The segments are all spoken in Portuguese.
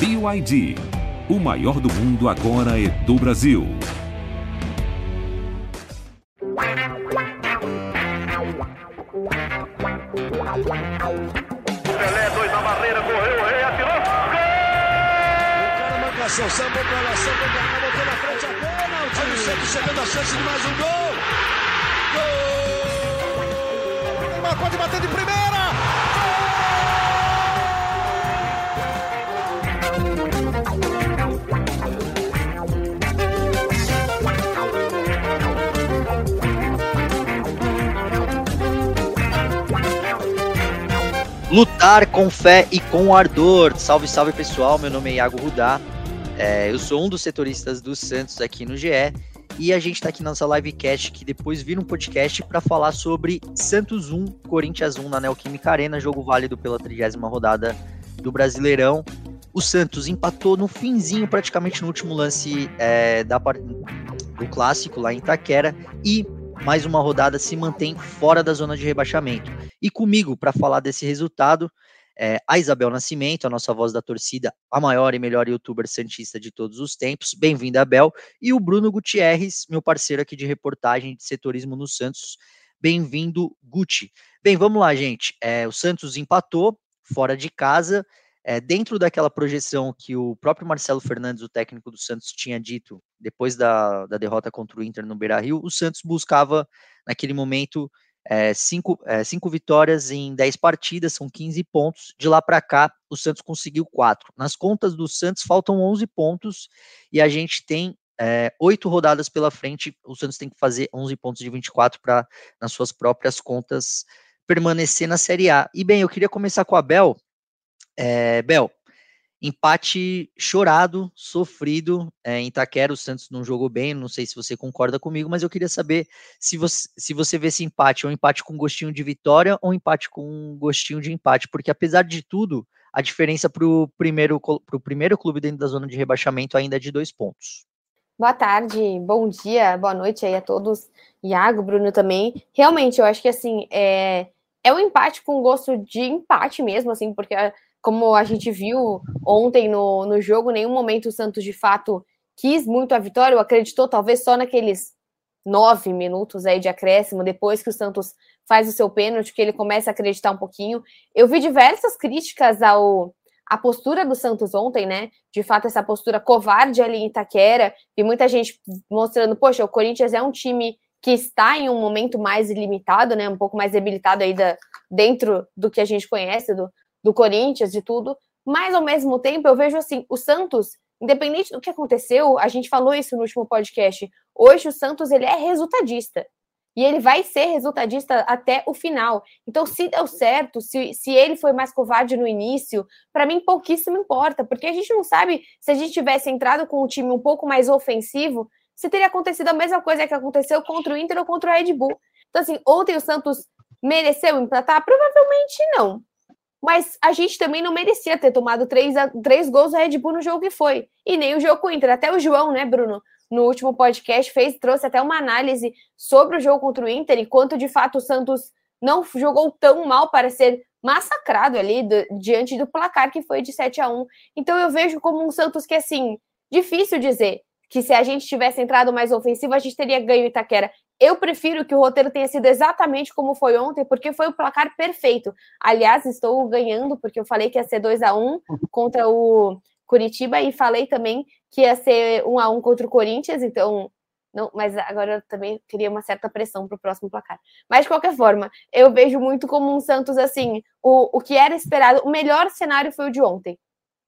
BYD. O maior do mundo agora é do Brasil. Pelé, dois na barreira, correu, o rei atirou. Gol! O cara marcação, sambou pra lá, sambou pra cá, botou na frente a pênalti. Olha o Santos chegando a chance de mais um gol. Gol! Neymar pode bater de primeira. Lutar com fé e com ardor. Salve, salve pessoal. Meu nome é Iago Rudá. É, eu sou um dos setoristas do Santos aqui no GE. E a gente está aqui na nossa livecast, que depois vira um podcast para falar sobre Santos 1, Corinthians 1 na Neoquímica Arena, jogo válido pela 30 rodada do Brasileirão. O Santos empatou no finzinho, praticamente no último lance é, da, do clássico lá em Itaquera. E mais uma rodada se mantém fora da zona de rebaixamento. E comigo, para falar desse resultado, é a Isabel Nascimento, a nossa voz da torcida, a maior e melhor youtuber santista de todos os tempos. Bem-vinda, Abel. E o Bruno Gutierrez, meu parceiro aqui de reportagem de setorismo no Santos. Bem-vindo, Guti. Bem, vamos lá, gente. É, o Santos empatou fora de casa. É, dentro daquela projeção que o próprio Marcelo Fernandes, o técnico do Santos, tinha dito depois da, da derrota contra o Inter no Beira Rio, o Santos buscava, naquele momento, é, cinco, é, cinco vitórias em dez partidas, são 15 pontos. De lá para cá, o Santos conseguiu quatro. Nas contas do Santos, faltam 11 pontos e a gente tem oito rodadas pela frente. O Santos tem que fazer 11 pontos de 24 para, nas suas próprias contas, permanecer na Série A. E bem, eu queria começar com a Bel. É, Bel, empate chorado, sofrido é, em Itaquera, o Santos não jogou bem, não sei se você concorda comigo, mas eu queria saber se você, se você vê esse empate, um empate com gostinho de vitória ou um empate com gostinho de empate, porque apesar de tudo, a diferença para o primeiro, primeiro clube dentro da zona de rebaixamento ainda é de dois pontos. Boa tarde, bom dia, boa noite aí a todos, Iago, Bruno também. Realmente, eu acho que assim, é, é um empate com gosto de empate mesmo, assim, porque como a gente viu ontem no, no jogo, nenhum momento o Santos de fato quis muito a vitória, ou acreditou talvez só naqueles nove minutos aí de acréscimo, depois que o Santos faz o seu pênalti, que ele começa a acreditar um pouquinho. Eu vi diversas críticas ao a postura do Santos ontem, né? De fato, essa postura covarde ali em Itaquera, e muita gente mostrando, poxa, o Corinthians é um time que está em um momento mais limitado, né? Um pouco mais debilitado aí da, dentro do que a gente conhece, do, do Corinthians, de tudo, mas ao mesmo tempo eu vejo assim, o Santos, independente do que aconteceu, a gente falou isso no último podcast, hoje o Santos ele é resultadista. E ele vai ser resultadista até o final. Então, se deu certo, se, se ele foi mais covarde no início, para mim pouquíssimo importa, porque a gente não sabe se a gente tivesse entrado com um time um pouco mais ofensivo, se teria acontecido a mesma coisa que aconteceu contra o Inter ou contra o Red Bull. Então, assim, ontem o Santos mereceu empatar? Provavelmente não. Mas a gente também não merecia ter tomado três, três gols da Red Bull no jogo que foi. E nem o jogo com o Inter. Até o João, né, Bruno? No último podcast, fez, trouxe até uma análise sobre o jogo contra o Inter e quanto de fato o Santos não jogou tão mal para ser massacrado ali do, diante do placar que foi de 7 a 1 Então eu vejo como um Santos que, assim, difícil dizer que se a gente tivesse entrado mais ofensivo, a gente teria ganho Itaquera. Eu prefiro que o roteiro tenha sido exatamente como foi ontem, porque foi o placar perfeito. Aliás, estou ganhando, porque eu falei que ia ser 2 a 1 contra o Curitiba e falei também que ia ser 1 a 1 contra o Corinthians, então não, mas agora eu também queria uma certa pressão para o próximo placar. Mas de qualquer forma, eu vejo muito como um Santos assim, o, o que era esperado, o melhor cenário foi o de ontem.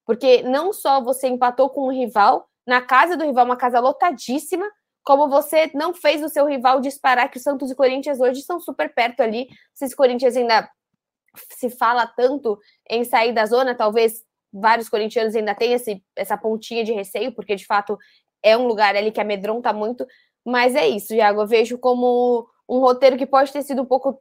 Porque não só você empatou com o rival, na casa do rival, uma casa lotadíssima, como você não fez o seu rival disparar, que o Santos e Corinthians hoje estão super perto ali. Se o Corinthians ainda se fala tanto em sair da zona, talvez vários corintianos ainda tenham esse, essa pontinha de receio, porque de fato é um lugar ali que amedronta muito. Mas é isso, Iago. Eu vejo como um roteiro que pode ter sido um pouco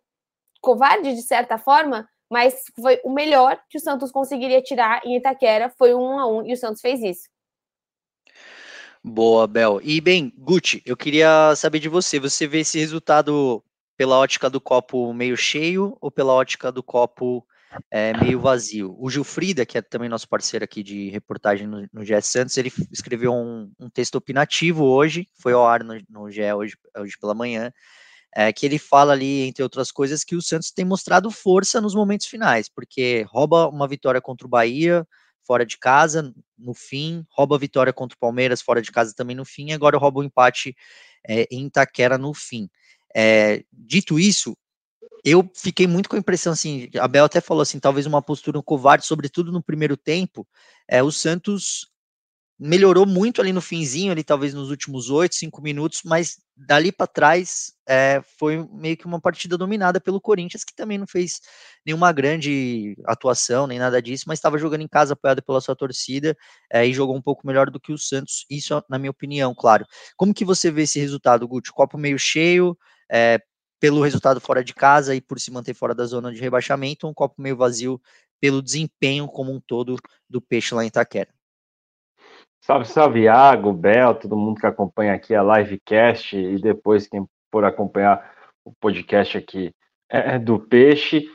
covarde, de certa forma, mas foi o melhor que o Santos conseguiria tirar em Itaquera. Foi um a um e o Santos fez isso. Boa, Bel. E bem, Gucci, eu queria saber de você. Você vê esse resultado pela ótica do copo meio cheio ou pela ótica do copo é, meio vazio. O Gilfrida, que é também nosso parceiro aqui de reportagem no, no GE Santos, ele escreveu um, um, texto opinativo hoje, foi ao ar no, no GE hoje, hoje pela manhã, é, que ele fala ali, entre outras coisas, que o Santos tem mostrado força nos momentos finais, porque rouba uma vitória contra o Bahia, fora de casa, no fim, rouba a vitória contra o Palmeiras, fora de casa também no fim, e agora rouba o empate é, em Itaquera no fim. É, dito isso, eu fiquei muito com a impressão assim, a Bel até falou assim, talvez uma postura covarde, sobretudo no primeiro tempo, é, o Santos melhorou muito ali no finzinho, ali talvez nos últimos oito, cinco minutos, mas dali para trás é, foi meio que uma partida dominada pelo Corinthians, que também não fez nenhuma grande atuação, nem nada disso, mas estava jogando em casa apoiado pela sua torcida é, e jogou um pouco melhor do que o Santos, isso na minha opinião, claro. Como que você vê esse resultado, Guti? Copo meio cheio, é, pelo resultado fora de casa e por se manter fora da zona de rebaixamento, um copo meio vazio pelo desempenho como um todo do Peixe lá em Itaquera. Salve, salve, Iago, Bel, todo mundo que acompanha aqui a livecast e depois quem for acompanhar o podcast aqui é, é do Peixe.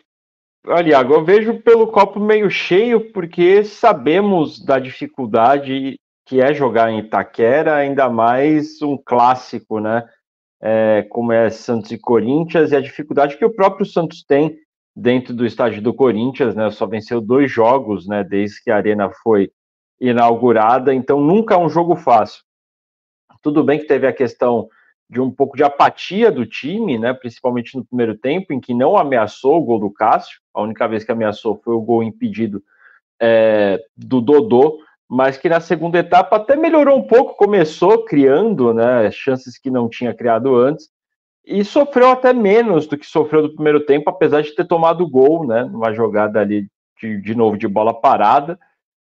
Olha, Iago, eu vejo pelo copo meio cheio, porque sabemos da dificuldade que é jogar em Itaquera, ainda mais um clássico, né? É, como é Santos e Corinthians, e a dificuldade que o próprio Santos tem dentro do estádio do Corinthians, né? Só venceu dois jogos, né? Desde que a Arena foi inaugurada, então nunca é um jogo fácil. Tudo bem que teve a questão de um pouco de apatia do time, né, principalmente no primeiro tempo, em que não ameaçou o gol do Cássio, a única vez que ameaçou foi o gol impedido é, do Dodô, mas que na segunda etapa até melhorou um pouco, começou criando né, chances que não tinha criado antes, e sofreu até menos do que sofreu no primeiro tempo, apesar de ter tomado gol, né, numa jogada ali de, de novo de bola parada,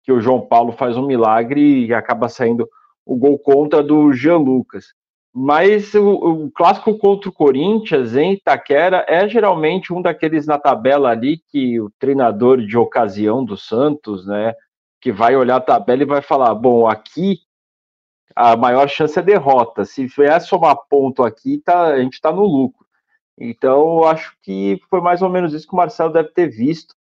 que o João Paulo faz um milagre e acaba saindo o gol contra do Jean Lucas. Mas o, o, clássico contra o Corinthians em Itaquera é geralmente um daqueles na tabela ali que o treinador de ocasião do Santos, né, que vai olhar a tabela e vai falar: bom, aqui a maior chance é derrota. Se vier somar ponto aqui, tá, a gente está no lucro. Então, acho que foi mais ou menos isso que o Marcelo deve ter visto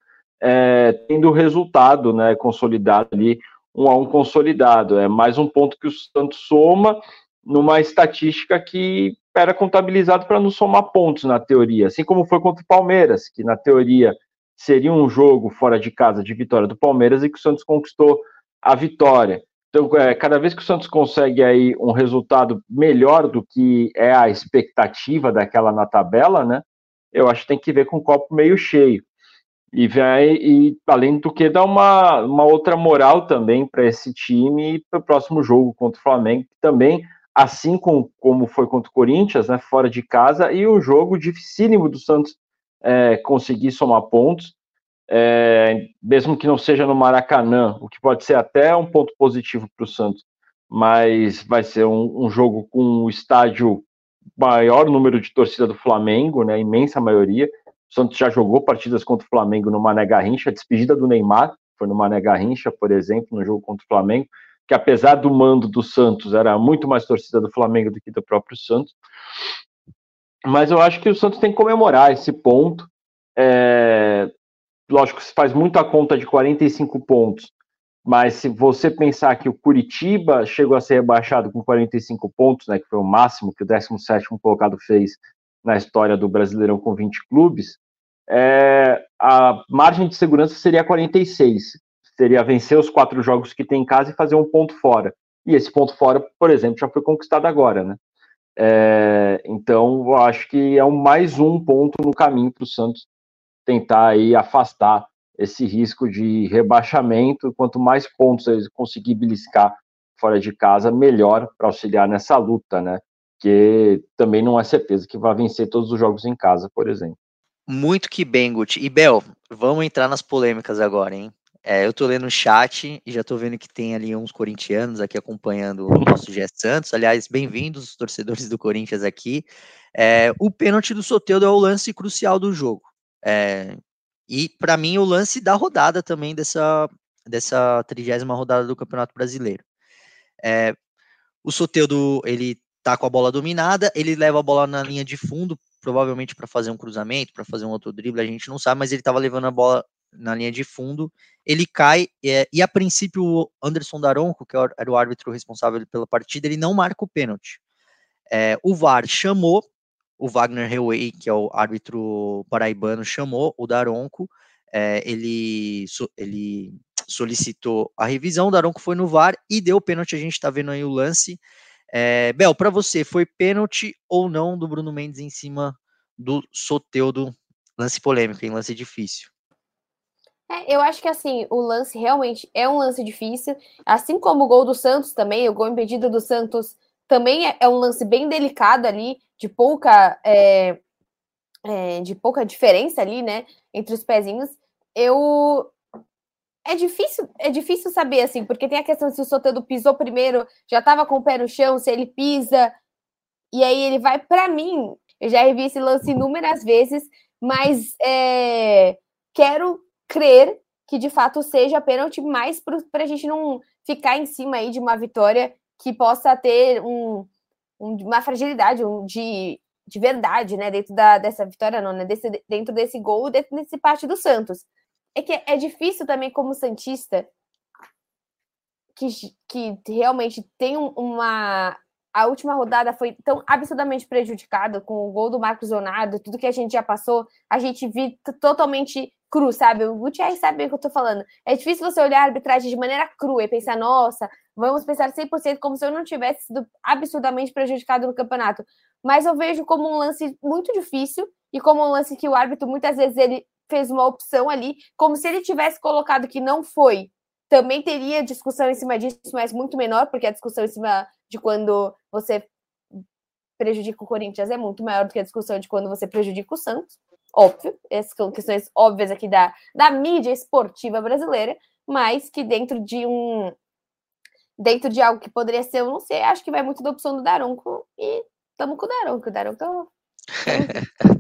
é, tendo resultado né, consolidado ali, um a um consolidado. É mais um ponto que o Santos soma numa estatística que era contabilizado para não somar pontos na teoria, assim como foi contra o Palmeiras, que na teoria seria um jogo fora de casa de vitória do Palmeiras e que o Santos conquistou a vitória. Então, é, cada vez que o Santos consegue aí um resultado melhor do que é a expectativa daquela na tabela, né? Eu acho que tem que ver com o copo meio cheio. E vai, e além do que, dá uma, uma outra moral também para esse time para o próximo jogo contra o Flamengo, que também, assim com, como foi contra o Corinthians, né, fora de casa, e um jogo dificílimo do Santos é, conseguir somar pontos, é, mesmo que não seja no Maracanã, o que pode ser até um ponto positivo para o Santos, mas vai ser um, um jogo com o estádio maior número de torcida do Flamengo, né, imensa maioria, Santos já jogou partidas contra o Flamengo no Mané Garrincha, a despedida do Neymar foi no Mané Garrincha, por exemplo, no jogo contra o Flamengo, que apesar do mando do Santos, era muito mais torcida do Flamengo do que do próprio Santos. Mas eu acho que o Santos tem que comemorar esse ponto. É... Lógico que se faz muita conta de 45 pontos, mas se você pensar que o Curitiba chegou a ser rebaixado com 45 pontos, né, que foi o máximo que o 17º colocado fez na história do Brasileirão com 20 clubes, é, a margem de segurança seria 46. Seria vencer os quatro jogos que tem em casa e fazer um ponto fora. E esse ponto fora, por exemplo, já foi conquistado agora, né? É, então, eu acho que é um, mais um ponto no caminho para o Santos tentar aí afastar esse risco de rebaixamento. Quanto mais pontos eles conseguir beliscar fora de casa, melhor para auxiliar nessa luta, né? porque também não é certeza que vai vencer todos os jogos em casa, por exemplo. Muito que bem, Guti. E Bel, vamos entrar nas polêmicas agora, hein? É, eu tô lendo o chat e já tô vendo que tem ali uns corintianos aqui acompanhando o nosso Gé Santos. Aliás, bem-vindos, torcedores do Corinthians aqui. É, o pênalti do Soteldo é o lance crucial do jogo. É, e para mim, o lance da rodada também dessa, dessa trigésima rodada do Campeonato Brasileiro. É, o Soteldo, ele tá com a bola dominada, ele leva a bola na linha de fundo, provavelmente para fazer um cruzamento, para fazer um outro drible, a gente não sabe, mas ele estava levando a bola na linha de fundo, ele cai, é, e a princípio o Anderson Daronco, que era o árbitro responsável pela partida, ele não marca o pênalti. É, o VAR chamou, o Wagner Hellway, que é o árbitro paraibano, chamou o Daronco, é, ele, so, ele solicitou a revisão, o Daronco foi no VAR e deu o pênalti, a gente está vendo aí o lance. É, Bel, para você, foi pênalti ou não do Bruno Mendes em cima do Soteudo? Lance polêmico, em lance difícil. É, eu acho que assim, o lance realmente é um lance difícil, assim como o gol do Santos também, o gol impedido do Santos também é, é um lance bem delicado ali, de pouca é, é, de pouca diferença ali, né, entre os pezinhos. Eu é difícil, é difícil saber assim, porque tem a questão se o Soteldo pisou primeiro, já estava com o pé no chão, se ele pisa e aí ele vai para mim. Eu já revi esse lance inúmeras vezes, mas é, quero crer que de fato seja pênalti, mais para a gente não ficar em cima aí de uma vitória que possa ter um, um, uma fragilidade um, de, de verdade, né? Dentro da, dessa vitória, não, né? Desse, dentro desse gol, dentro desse parte do Santos. É que é difícil também, como Santista, que, que realmente tem uma. A última rodada foi tão absurdamente prejudicada com o gol do Marcos Leonardo, tudo que a gente já passou, a gente viu totalmente cru, sabe? O Gutierrez sabe o que eu tô falando. É difícil você olhar a arbitragem de maneira crua e pensar, nossa, vamos pensar 100% como se eu não tivesse sido absurdamente prejudicado no campeonato. Mas eu vejo como um lance muito difícil e como um lance que o árbitro muitas vezes ele fez uma opção ali, como se ele tivesse colocado que não foi. Também teria discussão em cima disso, mas muito menor, porque a discussão em cima de quando você prejudica o Corinthians é muito maior do que a discussão de quando você prejudica o Santos óbvio, essas são questões óbvias aqui da, da mídia esportiva brasileira, mas que dentro de um dentro de algo que poderia ser, eu não sei, acho que vai muito da opção do Daronco e estamos com o Daronco, o Daronco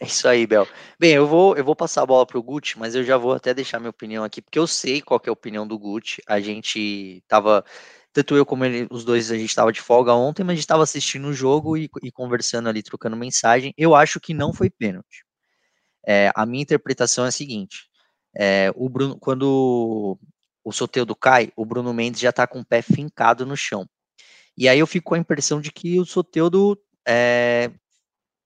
É isso aí, Bel. Bem, eu vou, eu vou passar a bola para o Gucci, mas eu já vou até deixar minha opinião aqui, porque eu sei qual é a opinião do Gucci. A gente tava tanto eu como ele, os dois, a gente estava de folga ontem, mas a gente estava assistindo o jogo e, e, conversando ali, trocando mensagem. Eu acho que não foi pênalti. É, a minha interpretação é a seguinte: é, o Bruno, quando o Soteudo cai, o Bruno Mendes já está com o pé fincado no chão. E aí eu fico com a impressão de que o Soteudo é,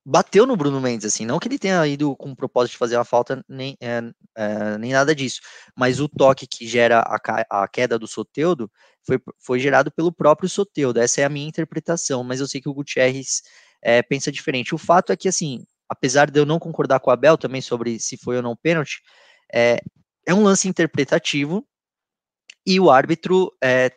bateu no Bruno Mendes, assim, não que ele tenha ido com o propósito de fazer uma falta, nem, é, é, nem nada disso, mas o toque que gera a, a queda do Soteudo foi, foi gerado pelo próprio Soteudo, essa é a minha interpretação, mas eu sei que o Gutierrez é, pensa diferente. O fato é que, assim, apesar de eu não concordar com o Abel também sobre se foi ou não pênalti, é, é um lance interpretativo e o árbitro, é,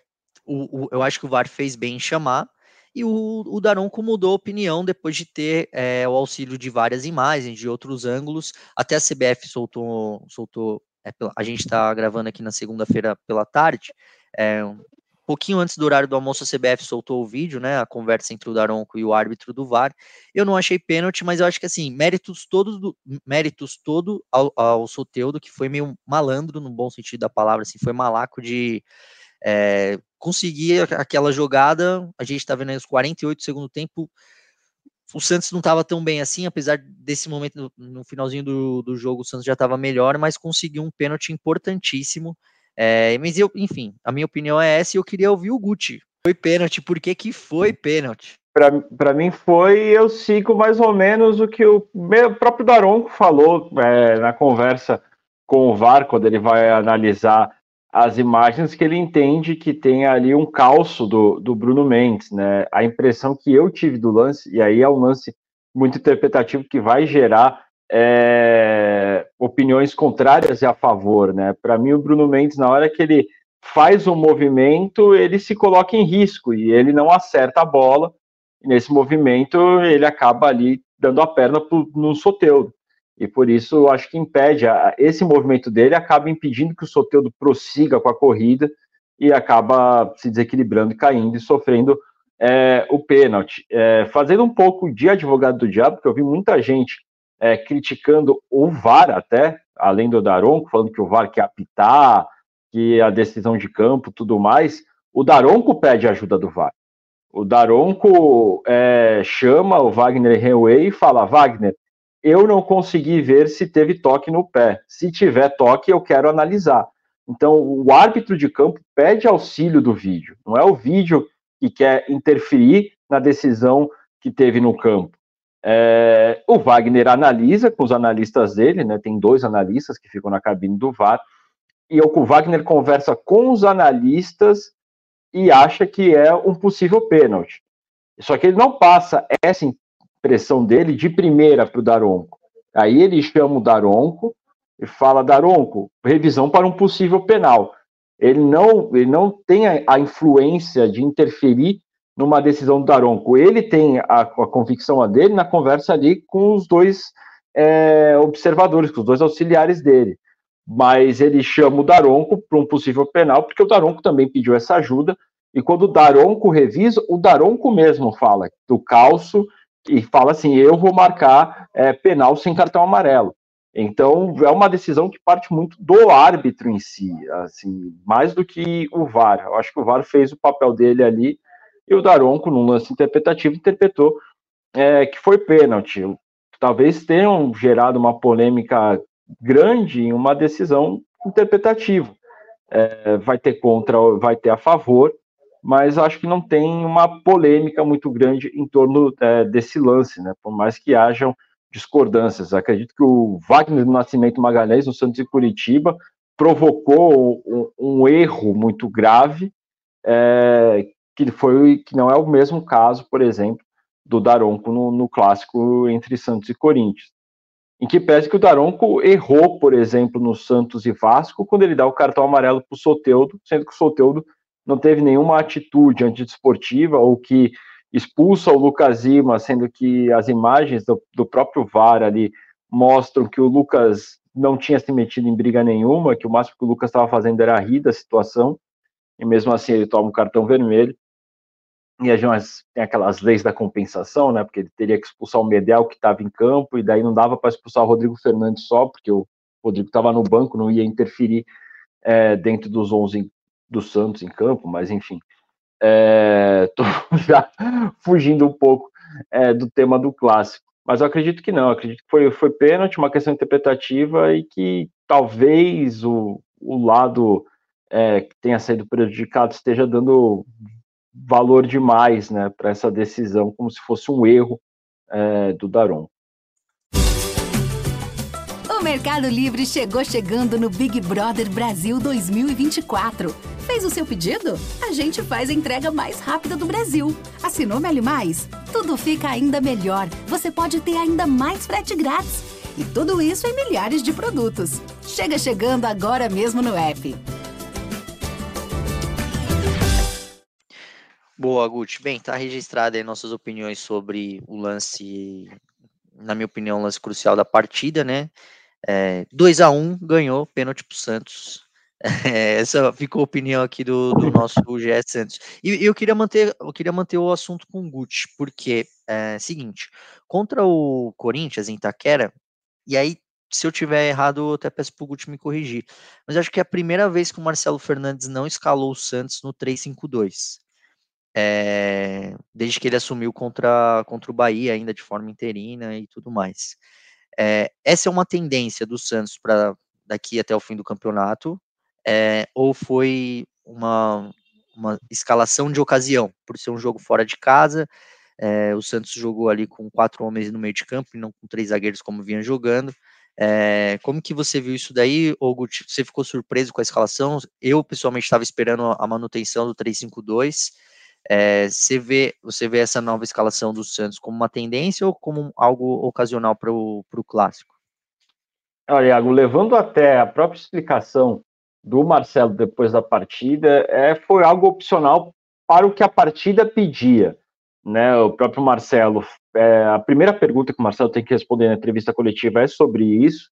o, o, eu acho que o VAR fez bem em chamar, e o, o Daronco mudou a opinião depois de ter é, o auxílio de várias imagens, de outros ângulos. Até a CBF soltou. soltou é, a gente está gravando aqui na segunda-feira pela tarde. É, um pouquinho antes do horário do almoço, a CBF soltou o vídeo, né? A conversa entre o Daronco e o árbitro do VAR. Eu não achei pênalti, mas eu acho que assim, méritos todos do, méritos todo ao, ao Soteudo, que foi meio malandro, no bom sentido da palavra, assim, foi malaco de é, conseguir aquela jogada, a gente está vendo aí os 48 do segundo tempo, o Santos não estava tão bem assim, apesar desse momento no, finalzinho do, do jogo o Santos já estava melhor, mas conseguiu um pênalti importantíssimo. É, mas eu, enfim, a minha opinião é essa e eu queria ouvir o Guti. Foi pênalti, por que, que foi pênalti? Para mim foi, eu sigo mais ou menos o que o próprio Daronco falou é, na conversa com o VAR, quando ele vai analisar as imagens que ele entende que tem ali um calço do, do Bruno Mendes, né? A impressão que eu tive do lance, e aí é um lance muito interpretativo que vai gerar é, opiniões contrárias e a favor, né? Para mim, o Bruno Mendes, na hora que ele faz um movimento, ele se coloca em risco e ele não acerta a bola. Nesse movimento, ele acaba ali dando a perna no Soteudo e por isso eu acho que impede, esse movimento dele acaba impedindo que o Soteldo prossiga com a corrida e acaba se desequilibrando e caindo e sofrendo é, o pênalti. É, fazendo um pouco de advogado do diabo, porque eu vi muita gente é, criticando o VAR até, além do Daronco, falando que o VAR quer apitar, que a decisão de campo, tudo mais, o Daronco pede ajuda do VAR. O Daronco é, chama o Wagner Renway e fala, Wagner, eu não consegui ver se teve toque no pé. Se tiver toque, eu quero analisar. Então, o árbitro de campo pede auxílio do vídeo. Não é o vídeo que quer interferir na decisão que teve no campo. É, o Wagner analisa com os analistas dele, né? Tem dois analistas que ficam na cabine do VAR. E o Wagner conversa com os analistas e acha que é um possível pênalti. Só que ele não passa essa impressão dele de primeira para o Daronco. Aí ele chama o Daronco e fala: Daronco, revisão para um possível penal. Ele não, ele não tem a, a influência de interferir numa decisão do Daronco. Ele tem a, a convicção dele na conversa ali com os dois é, observadores, com os dois auxiliares dele. Mas ele chama o Daronco para um possível penal, porque o Daronco também pediu essa ajuda. E quando o Daronco revisa, o Daronco mesmo fala do calço e fala assim: eu vou marcar é, penal sem cartão amarelo. Então é uma decisão que parte muito do árbitro em si, assim, mais do que o VAR. Eu acho que o VAR fez o papel dele ali e o Daronco, num lance interpretativo, interpretou é, que foi pênalti. Talvez tenham gerado uma polêmica grande em uma decisão interpretativa. É, vai ter contra, vai ter a favor, mas acho que não tem uma polêmica muito grande em torno é, desse lance, né? Por mais que hajam discordâncias. Acredito que o Wagner do Nascimento Magalhães, no Santos e Curitiba, provocou um, um erro muito grave, é, que foi que não é o mesmo caso, por exemplo, do Daronco no, no clássico entre Santos e Corinthians. Em que pese que o Daronco errou, por exemplo, no Santos e Vasco, quando ele dá o cartão amarelo para o Soteudo, sendo que o Soteudo não teve nenhuma atitude antidesportiva ou que expulsa o Lucas Lima, sendo que as imagens do, do, próprio VAR ali mostram que o Lucas não tinha se metido em briga nenhuma, que o máximo que o Lucas estava fazendo era rir da situação, e mesmo assim ele toma um cartão vermelho. E a gente tem aquelas leis da compensação, né? Porque ele teria que expulsar o Medel que estava em campo, e daí não dava para expulsar o Rodrigo Fernandes só, porque o Rodrigo estava no banco, não ia interferir é, dentro dos 11 do Santos em campo, mas enfim, estou é, já fugindo um pouco é, do tema do clássico. Mas eu acredito que não, acredito que foi, foi pênalti, uma questão interpretativa e que talvez o, o lado é, que tenha sido prejudicado esteja dando valor demais né, para essa decisão, como se fosse um erro do Daron. Mercado Livre chegou chegando no Big Brother Brasil 2024. Fez o seu pedido? A gente faz a entrega mais rápida do Brasil. Assinou Meli Mais? Tudo fica ainda melhor. Você pode ter ainda mais frete grátis. E tudo isso em milhares de produtos. Chega chegando agora mesmo no app. Boa, Guti. Bem, tá registrada aí nossas opiniões sobre o lance, na minha opinião, o lance crucial da partida, né? É, 2 a 1 ganhou, pênalti para o Santos. Essa ficou a opinião aqui do, do nosso GS Santos. E, eu queria manter, eu queria manter o assunto com o Guti, porque é seguinte, contra o Corinthians em Itaquera, e aí se eu tiver errado, eu até peço pro Guti me corrigir. Mas acho que é a primeira vez que o Marcelo Fernandes não escalou o Santos no 3-5-2. É, desde que ele assumiu contra, contra o Bahia, ainda de forma interina e tudo mais. É, essa é uma tendência do Santos para daqui até o fim do campeonato, é, ou foi uma, uma escalação de ocasião, por ser um jogo fora de casa, é, o Santos jogou ali com quatro homens no meio de campo e não com três zagueiros como vinha jogando. É, como que você viu isso daí, Hugo? Você ficou surpreso com a escalação? Eu, pessoalmente, estava esperando a manutenção do 3-5-2. É, você, vê, você vê essa nova escalação do Santos como uma tendência ou como algo ocasional para o clássico? Olha, Iago, levando até a própria explicação do Marcelo depois da partida, é, foi algo opcional para o que a partida pedia. Né? O próprio Marcelo, é, a primeira pergunta que o Marcelo tem que responder na entrevista coletiva é sobre isso,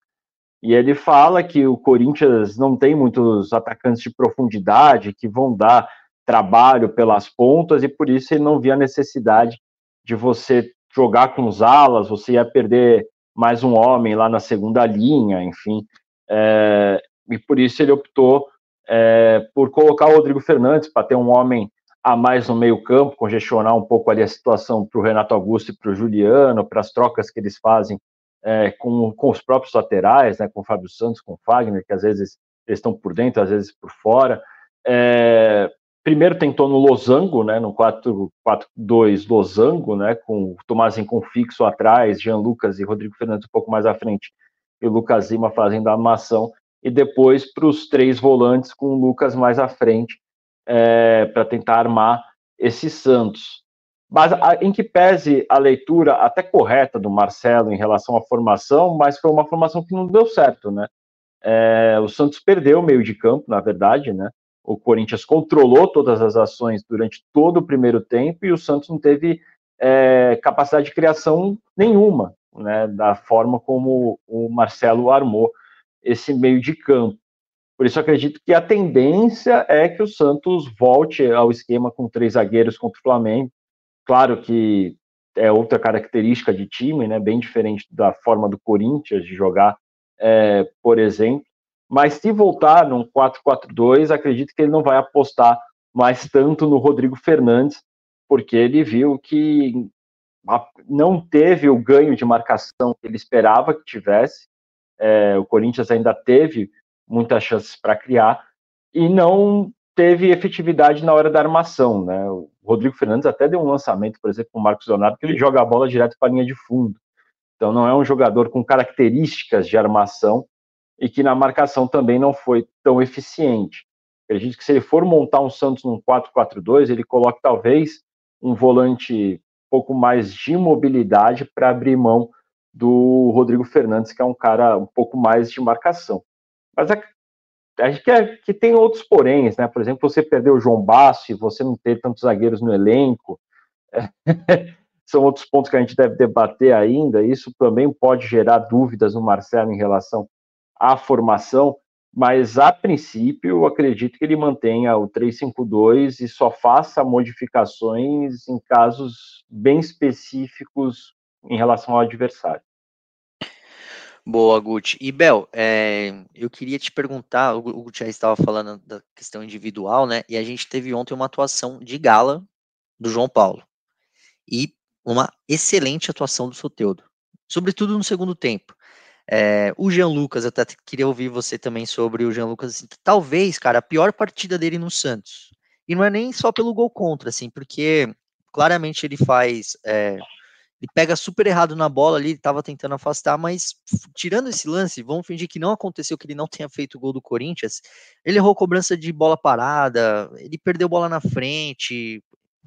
e ele fala que o Corinthians não tem muitos atacantes de profundidade que vão dar trabalho pelas pontas e por isso ele não via necessidade de você jogar com os alas, você ia perder mais um homem lá na segunda linha, enfim. É, e por isso ele optou é, por colocar o Rodrigo Fernandes para ter um homem a mais no meio-campo, congestionar um pouco ali a situação para o Renato Augusto e para o Juliano, para as trocas que eles fazem é, com, com os próprios laterais, né, com o Fábio Santos, com o Fagner, que às vezes eles estão por dentro, às vezes por fora. É, primeiro tentou no losango, né, no 4-4-2 losango, né, com o Tomás com fixo atrás, Jean Lucas e Rodrigo Fernandes um pouco mais à frente, e o Lucas Lima fazendo a armação, e depois para os três volantes com o Lucas mais à frente, é, para tentar armar esse Santos. Mas em que pese a leitura até correta do Marcelo em relação à formação, mas foi uma formação que não deu certo, né? É, o Santos perdeu o meio de campo, na verdade, né? O Corinthians controlou todas as ações durante todo o primeiro tempo e o Santos não teve é, capacidade de criação nenhuma, né? Da forma como o Marcelo armou esse meio de campo. Por isso acredito que a tendência é que o Santos volte ao esquema com três zagueiros contra o Flamengo. Claro que é outra característica de time, né? Bem diferente da forma do Corinthians de jogar é, por exemplo. Mas se voltar num 4-4-2, acredito que ele não vai apostar mais tanto no Rodrigo Fernandes, porque ele viu que não teve o ganho de marcação que ele esperava que tivesse. É, o Corinthians ainda teve muitas chances para criar e não teve efetividade na hora da armação. Né? O Rodrigo Fernandes até deu um lançamento, por exemplo, com o Marcos Leonardo, que ele joga a bola direto para a linha de fundo. Então não é um jogador com características de armação e que na marcação também não foi tão eficiente. Acredito que se ele for montar um Santos num 4-4-2, ele coloque talvez um volante um pouco mais de mobilidade para abrir mão do Rodrigo Fernandes, que é um cara um pouco mais de marcação. Mas a, a gente quer que tem outros poréns, né? Por exemplo, você perdeu o João Basso e você não ter tantos zagueiros no elenco. são outros pontos que a gente deve debater ainda. Isso também pode gerar dúvidas no Marcelo em relação à formação, mas a princípio eu acredito que ele mantenha o 352 e só faça modificações em casos bem específicos em relação ao adversário. Boa, Guti. E Bel, é, eu queria te perguntar, o Guti já estava falando da questão individual, né? E a gente teve ontem uma atuação de gala do João Paulo. E uma excelente atuação do Soteudo, sobretudo no segundo tempo. É, o Jean Lucas, eu até queria ouvir você também sobre o Jean Lucas, assim, talvez, cara, a pior partida dele no Santos. E não é nem só pelo gol contra, assim, porque claramente ele faz. É, ele pega super errado na bola ali, ele estava tentando afastar, mas tirando esse lance, vamos fingir que não aconteceu, que ele não tenha feito o gol do Corinthians. Ele errou cobrança de bola parada, ele perdeu bola na frente.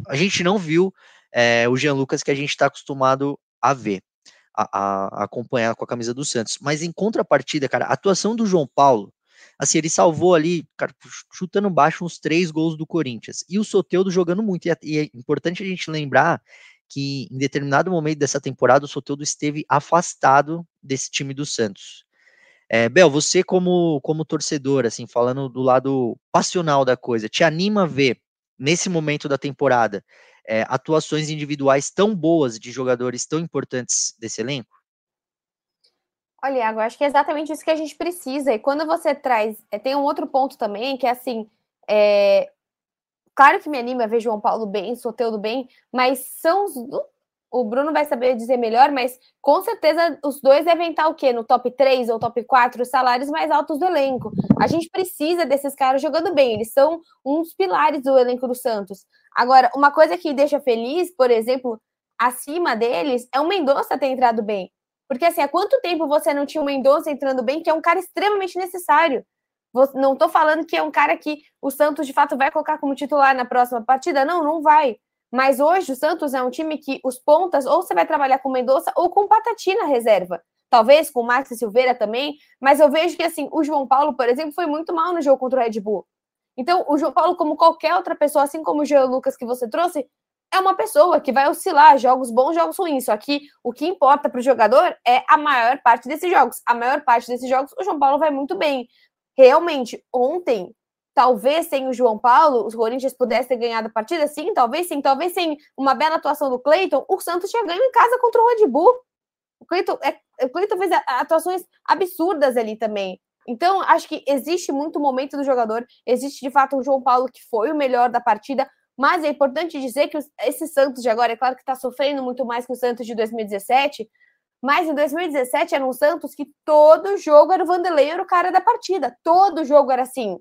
A gente não viu é, o Jean Lucas que a gente está acostumado a ver, a, a, acompanhar com a camisa do Santos. Mas em contrapartida, cara, a atuação do João Paulo, assim, ele salvou ali, cara, chutando baixo uns três gols do Corinthians. E o Soteudo jogando muito. É, e é importante a gente lembrar que em determinado momento dessa temporada o Soteudo esteve afastado desse time do Santos. É, Bel, você como, como torcedor, assim, falando do lado passional da coisa, te anima a ver nesse momento da temporada é, atuações individuais tão boas de jogadores tão importantes desse elenco? Olha, Iago, acho que é exatamente isso que a gente precisa. E quando você traz. É, tem um outro ponto também, que é assim. É, claro que me anima ver João Paulo bem, Soteudo bem, mas são os, o Bruno vai saber dizer melhor, mas com certeza os dois devem estar o quê? No top 3 ou top 4 salários mais altos do elenco. A gente precisa desses caras jogando bem, eles são dos pilares do elenco do Santos. Agora, uma coisa que deixa feliz, por exemplo, acima deles, é o Mendonça ter entrado bem. Porque assim, há quanto tempo você não tinha o Mendonça entrando bem, que é um cara extremamente necessário? Não estou falando que é um cara que o Santos de fato vai colocar como titular na próxima partida. Não, não vai. Mas hoje o Santos é um time que os pontas, ou você vai trabalhar com Mendonça ou com Patati na reserva. Talvez com o Max Silveira também, mas eu vejo que assim, o João Paulo, por exemplo, foi muito mal no jogo contra o Red Bull. Então, o João Paulo, como qualquer outra pessoa, assim como o Jean Lucas que você trouxe, é uma pessoa que vai oscilar, jogos bons, jogos ruins. Só que o que importa para o jogador é a maior parte desses jogos. A maior parte desses jogos, o João Paulo vai muito bem. Realmente, ontem, talvez sem o João Paulo, os Corinthians pudessem ter ganhado a partida? Sim, talvez sim. Talvez sem uma bela atuação do Cleiton, o Santos tinha ganho em casa contra o Red Bull. O Cleiton, é, o Cleiton fez atuações absurdas ali também. Então, acho que existe muito momento do jogador, existe de fato o João Paulo que foi o melhor da partida, mas é importante dizer que esse Santos de agora, é claro que está sofrendo muito mais que o Santos de 2017, Mas em 2017 era um Santos que todo jogo era o Vanderlei, era o cara da partida. Todo jogo era assim.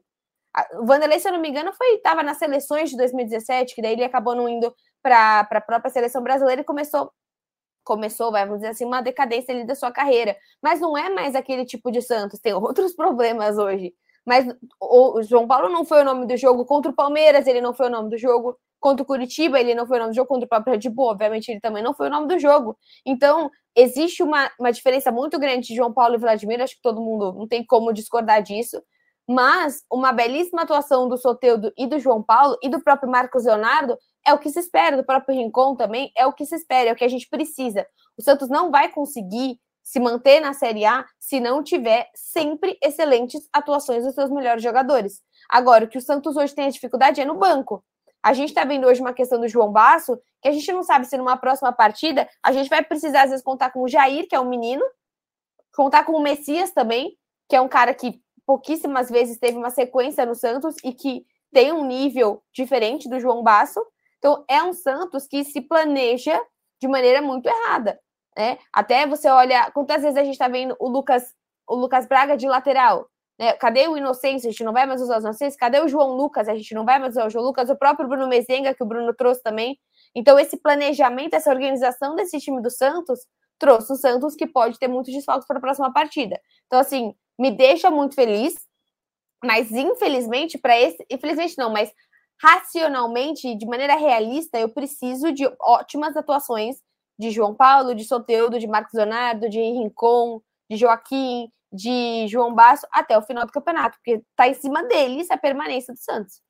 O Vanderlei, se eu não me engano, foi estava nas seleções de 2017, que daí ele acabou não indo para a própria seleção brasileira e começou começou, vamos dizer assim, uma decadência ali da sua carreira. Mas não é mais aquele tipo de Santos, tem outros problemas hoje. Mas o João Paulo não foi o nome do jogo contra o Palmeiras, ele não foi o nome do jogo contra o Curitiba, ele não foi o nome do jogo contra o próprio Red Bull, obviamente ele também não foi o nome do jogo. Então, existe uma, uma diferença muito grande de João Paulo e Vladimir, acho que todo mundo não tem como discordar disso, mas uma belíssima atuação do Soteudo e do João Paulo e do próprio Marcos Leonardo é o que se espera, do próprio Rincon também, é o que se espera, é o que a gente precisa. O Santos não vai conseguir se manter na Série A se não tiver sempre excelentes atuações dos seus melhores jogadores. Agora, o que o Santos hoje tem a dificuldade é no banco. A gente está vendo hoje uma questão do João Basso, que a gente não sabe se numa próxima partida a gente vai precisar, às vezes, contar com o Jair, que é um menino, contar com o Messias também, que é um cara que pouquíssimas vezes teve uma sequência no Santos e que tem um nível diferente do João Basso. Então, é um Santos que se planeja de maneira muito errada. Né? Até você olha, quantas vezes a gente está vendo o Lucas, o Lucas Braga de lateral? Né? Cadê o Inocêncio? A gente não vai mais usar os Inocêncios. Cadê o João Lucas? A gente não vai mais usar o João Lucas. O próprio Bruno Mezenga, que o Bruno trouxe também. Então, esse planejamento, essa organização desse time do Santos trouxe o Santos que pode ter muitos desfalques para a próxima partida. Então, assim, me deixa muito feliz, mas infelizmente, para esse. Infelizmente não, mas racionalmente, de maneira realista, eu preciso de ótimas atuações de João Paulo, de Soteudo, de Marcos Leonardo, de Rincon, de Joaquim, de João Basso até o final do campeonato, porque está em cima deles a permanência do Santos.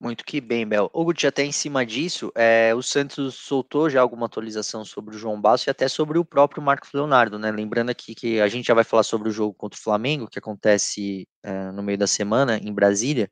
Muito que bem, Bel. O Guti, até em cima disso, é, o Santos soltou já alguma atualização sobre o João Basso e até sobre o próprio Marcos Leonardo, né? Lembrando aqui que a gente já vai falar sobre o jogo contra o Flamengo, que acontece é, no meio da semana em Brasília.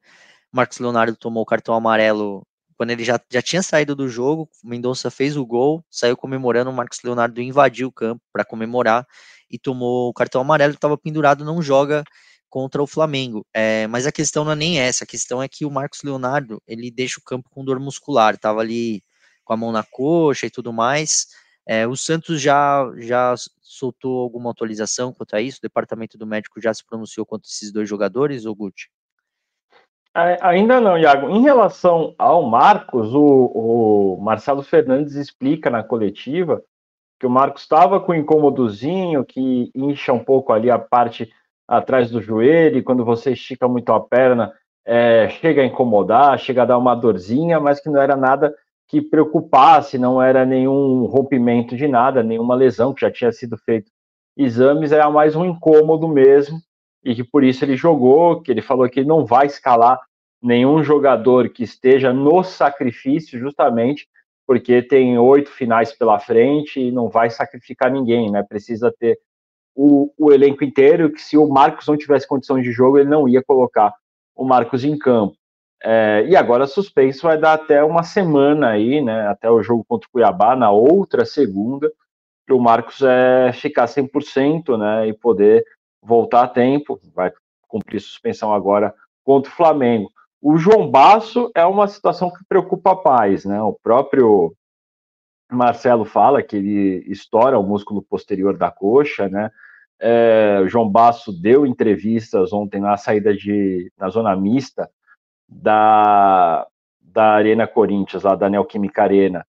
Marcos Leonardo tomou o cartão amarelo quando ele já, já tinha saído do jogo, Mendonça fez o gol, saiu comemorando, o Marcos Leonardo invadiu o campo para comemorar e tomou o cartão amarelo, estava pendurado, não joga contra o Flamengo. É, mas a questão não é nem essa, a questão é que o Marcos Leonardo, ele deixa o campo com dor muscular, estava ali com a mão na coxa e tudo mais. É, o Santos já, já soltou alguma atualização quanto a isso? O departamento do médico já se pronunciou contra esses dois jogadores, ou Guti? Ainda não, Iago. Em relação ao Marcos, o, o Marcelo Fernandes explica na coletiva que o Marcos estava com um incômodozinho que incha um pouco ali a parte atrás do joelho, e quando você estica muito a perna, é, chega a incomodar, chega a dar uma dorzinha, mas que não era nada que preocupasse, não era nenhum rompimento de nada, nenhuma lesão que já tinha sido feito exames, era mais um incômodo mesmo, e que por isso ele jogou, que ele falou que ele não vai escalar nenhum jogador que esteja no sacrifício, justamente porque tem oito finais pela frente e não vai sacrificar ninguém, né? Precisa ter o, o elenco inteiro, que se o Marcos não tivesse condição de jogo, ele não ia colocar o Marcos em campo. É, e agora suspenso vai dar até uma semana aí, né? Até o jogo contra o Cuiabá, na outra segunda, para o Marcos é, ficar 100%, né? E poder voltar a tempo, vai cumprir suspensão agora contra o Flamengo. O João Basso é uma situação que preocupa pais, né? O próprio Marcelo fala que ele estoura o músculo posterior da coxa, né? É, o João Basso deu entrevistas ontem na saída de na zona mista da, da Arena Corinthians, lá da Neoquímica Arena,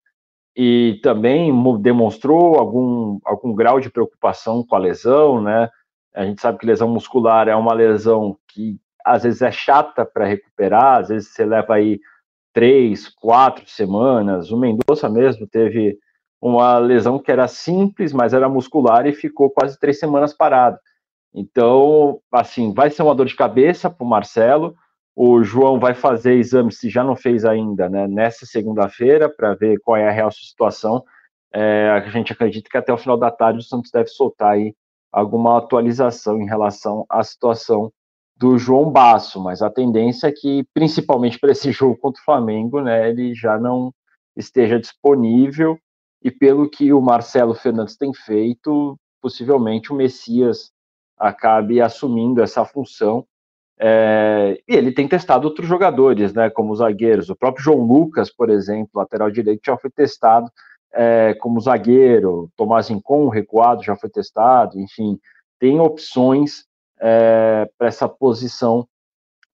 e também demonstrou algum, algum grau de preocupação com a lesão, né? A gente sabe que lesão muscular é uma lesão que às vezes é chata para recuperar, às vezes você leva aí três, quatro semanas. O Mendonça mesmo teve uma lesão que era simples, mas era muscular e ficou quase três semanas parado. Então, assim, vai ser uma dor de cabeça para o Marcelo. O João vai fazer exame, se já não fez ainda, né, nessa segunda-feira, para ver qual é a real situação. É, a gente acredita que até o final da tarde o Santos deve soltar aí alguma atualização em relação à situação do João Basso, mas a tendência é que, principalmente para esse jogo contra o Flamengo, né, ele já não esteja disponível, e pelo que o Marcelo Fernandes tem feito, possivelmente o Messias acabe assumindo essa função. É, e ele tem testado outros jogadores, né, como os zagueiros. O próprio João Lucas, por exemplo, lateral direito, já foi testado é, como zagueiro, Tomás Incon, recuado, já foi testado, enfim, tem opções é, para essa posição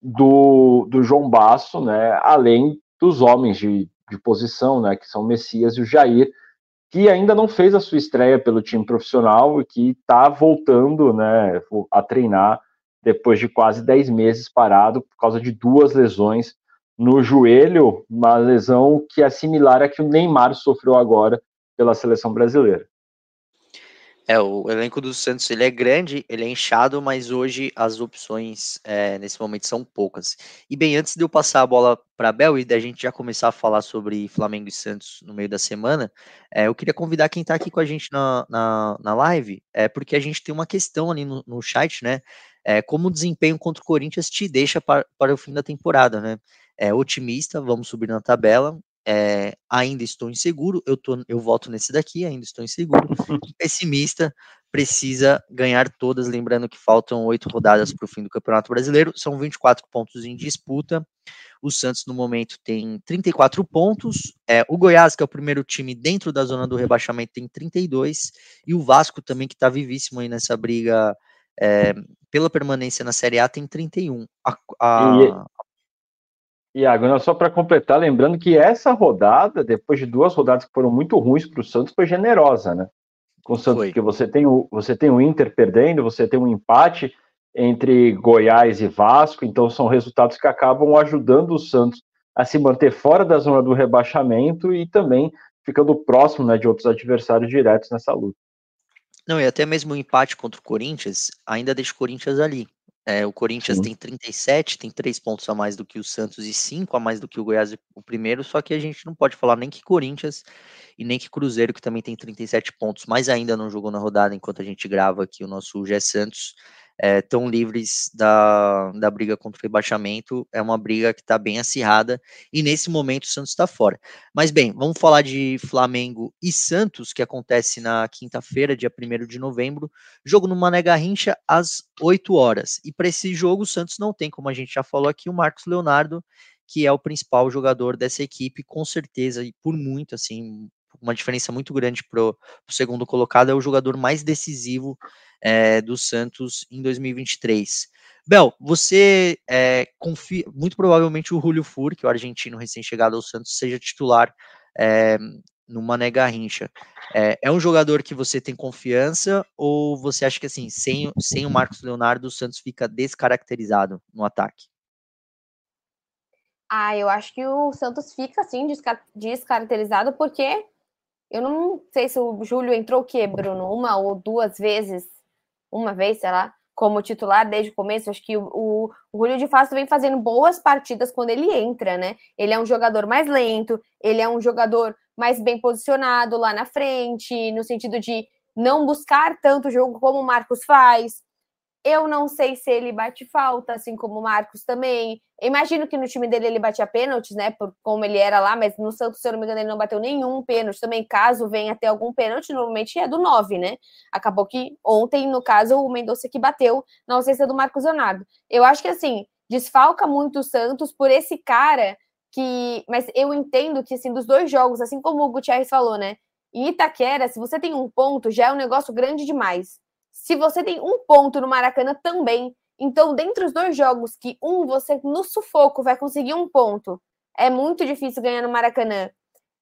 do, do João Basso, né, além dos homens de, de posição, né, que são o Messias e o Jair, que ainda não fez a sua estreia pelo time profissional e que está voltando né, a treinar depois de quase 10 meses parado por causa de duas lesões no joelho, uma lesão que é similar à que o Neymar sofreu agora pela seleção brasileira. É, o elenco do Santos ele é grande, ele é inchado, mas hoje as opções é, nesse momento são poucas. E bem, antes de eu passar a bola para Bel e da gente já começar a falar sobre Flamengo e Santos no meio da semana, é, eu queria convidar quem está aqui com a gente na, na, na, live, é, porque a gente tem uma questão ali no, no chat, né? É, como o desempenho contra o Corinthians te deixa para, para o fim da temporada, né? É otimista, vamos subir na tabela, é, ainda estou inseguro, eu, tô, eu voto nesse daqui, ainda estou inseguro, pessimista, precisa ganhar todas, lembrando que faltam oito rodadas para o fim do Campeonato Brasileiro, são 24 pontos em disputa, o Santos no momento tem 34 pontos, é, o Goiás, que é o primeiro time dentro da zona do rebaixamento, tem 32, e o Vasco também, que está vivíssimo aí nessa briga é, pela permanência na Série A, tem 31. A, a, Iago, só para completar, lembrando que essa rodada, depois de duas rodadas que foram muito ruins para o Santos, foi generosa, né? Com o Santos, foi. porque você tem o, você tem o Inter perdendo, você tem um empate entre Goiás e Vasco, então são resultados que acabam ajudando o Santos a se manter fora da zona do rebaixamento e também ficando próximo né, de outros adversários diretos nessa luta. Não, e até mesmo o empate contra o Corinthians ainda deixa o Corinthians ali. É, o Corinthians Sim. tem 37, tem 3 pontos a mais do que o Santos e 5 a mais do que o Goiás, o primeiro, só que a gente não pode falar nem que Corinthians e nem que Cruzeiro, que também tem 37 pontos, mas ainda não jogou na rodada enquanto a gente grava aqui o nosso Gé Santos, é, livres da, da briga contra o rebaixamento. É uma briga que está bem acirrada e nesse momento o Santos está fora. Mas bem, vamos falar de Flamengo e Santos, que acontece na quinta-feira, dia 1 de novembro. Jogo no Mané Garrincha às 8 horas. E para esse jogo, o Santos não tem, como a gente já falou aqui, o Marcos Leonardo, que é o principal jogador dessa equipe, com certeza, e por muito, assim, uma diferença muito grande para o segundo colocado, é o jogador mais decisivo é, do Santos em 2023. Bel, você é, confia, muito provavelmente o Julio Fur, que é o argentino recém-chegado ao Santos, seja titular é, no Mané Garrincha. É, é, um jogador que você tem confiança ou você acha que assim, sem, sem o Marcos Leonardo, o Santos fica descaracterizado no ataque? Ah, eu acho que o Santos fica assim descaracterizado porque eu não sei se o Júlio entrou o quê, Bruno? Uma ou duas vezes uma vez, sei lá, como titular desde o começo. Acho que o, o, Julio de Fato vem fazendo boas partidas quando ele entra, né? Ele é um jogador mais lento, ele é um jogador mais bem posicionado lá na frente, no sentido de não buscar tanto jogo como o Marcos faz. Eu não sei se ele bate falta, assim como o Marcos também. Imagino que no time dele ele batia pênaltis, né? Por como ele era lá, mas no Santos, se eu não me engano, ele não bateu nenhum pênalti. Também, caso venha até algum pênalti, normalmente é do 9, né? Acabou que ontem, no caso, o Mendonça que bateu na ausência do Marcos Leonardo. Eu acho que assim, desfalca muito o Santos por esse cara que. Mas eu entendo que, assim, dos dois jogos, assim como o Gutierrez falou, né? Em Itaquera, se você tem um ponto, já é um negócio grande demais. Se você tem um ponto no Maracanã também, então, dentre os dois jogos, que um você no sufoco vai conseguir um ponto, é muito difícil ganhar no Maracanã.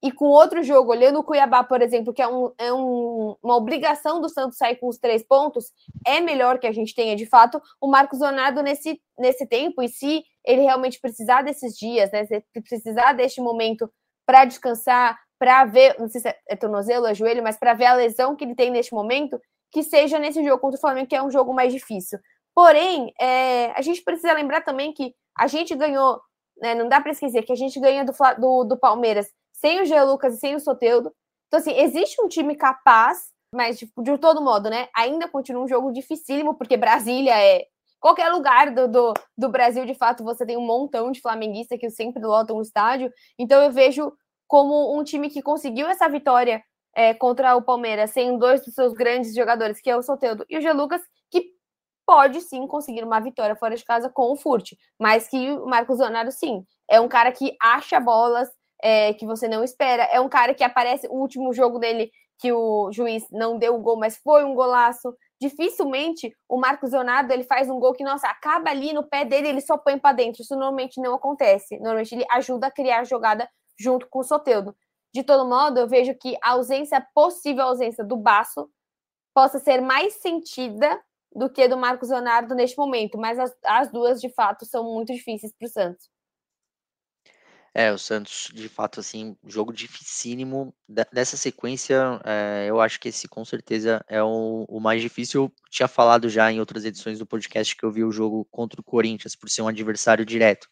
E com outro jogo, olhando o Cuiabá, por exemplo, que é, um, é um, uma obrigação do Santos sair com os três pontos, é melhor que a gente tenha, de fato, o Marcos Leonardo nesse, nesse tempo. E se ele realmente precisar desses dias, né, se precisar deste momento para descansar, para ver, não sei se é tornozelo, é joelho, mas para ver a lesão que ele tem neste momento, que seja nesse jogo contra o Flamengo, que é um jogo mais difícil. Porém, é, a gente precisa lembrar também que a gente ganhou, né, não dá para esquecer que a gente ganha do, do, do Palmeiras sem o Gê Lucas e sem o Soteudo. Então, assim, existe um time capaz, mas de, de todo modo, né? Ainda continua um jogo dificílimo, porque Brasília é. Qualquer lugar do, do, do Brasil, de fato, você tem um montão de flamenguistas que sempre lotam o estádio. Então, eu vejo como um time que conseguiu essa vitória é, contra o Palmeiras, sem dois dos seus grandes jogadores, que é o Soteldo e o G. Lucas, que pode sim conseguir uma vitória fora de casa com o Furt, mas que o Marcos Leonardo, sim, é um cara que acha bolas, é, que você não espera. É um cara que aparece, o último jogo dele, que o juiz não deu o gol, mas foi um golaço. Dificilmente o Marcos Leonardo ele faz um gol que, nossa, acaba ali no pé dele, ele só põe para dentro. Isso normalmente não acontece. Normalmente ele ajuda a criar a jogada junto com o Soteudo. De todo modo, eu vejo que a ausência, possível ausência do Baço, possa ser mais sentida do que do Marcos Leonardo neste momento, mas as, as duas, de fato, são muito difíceis para o Santos. É, o Santos, de fato, assim, jogo dificílimo. Dessa sequência, é, eu acho que esse com certeza é o, o, mais difícil. Eu tinha falado já em outras edições do podcast que eu vi o jogo contra o Corinthians por ser um adversário direto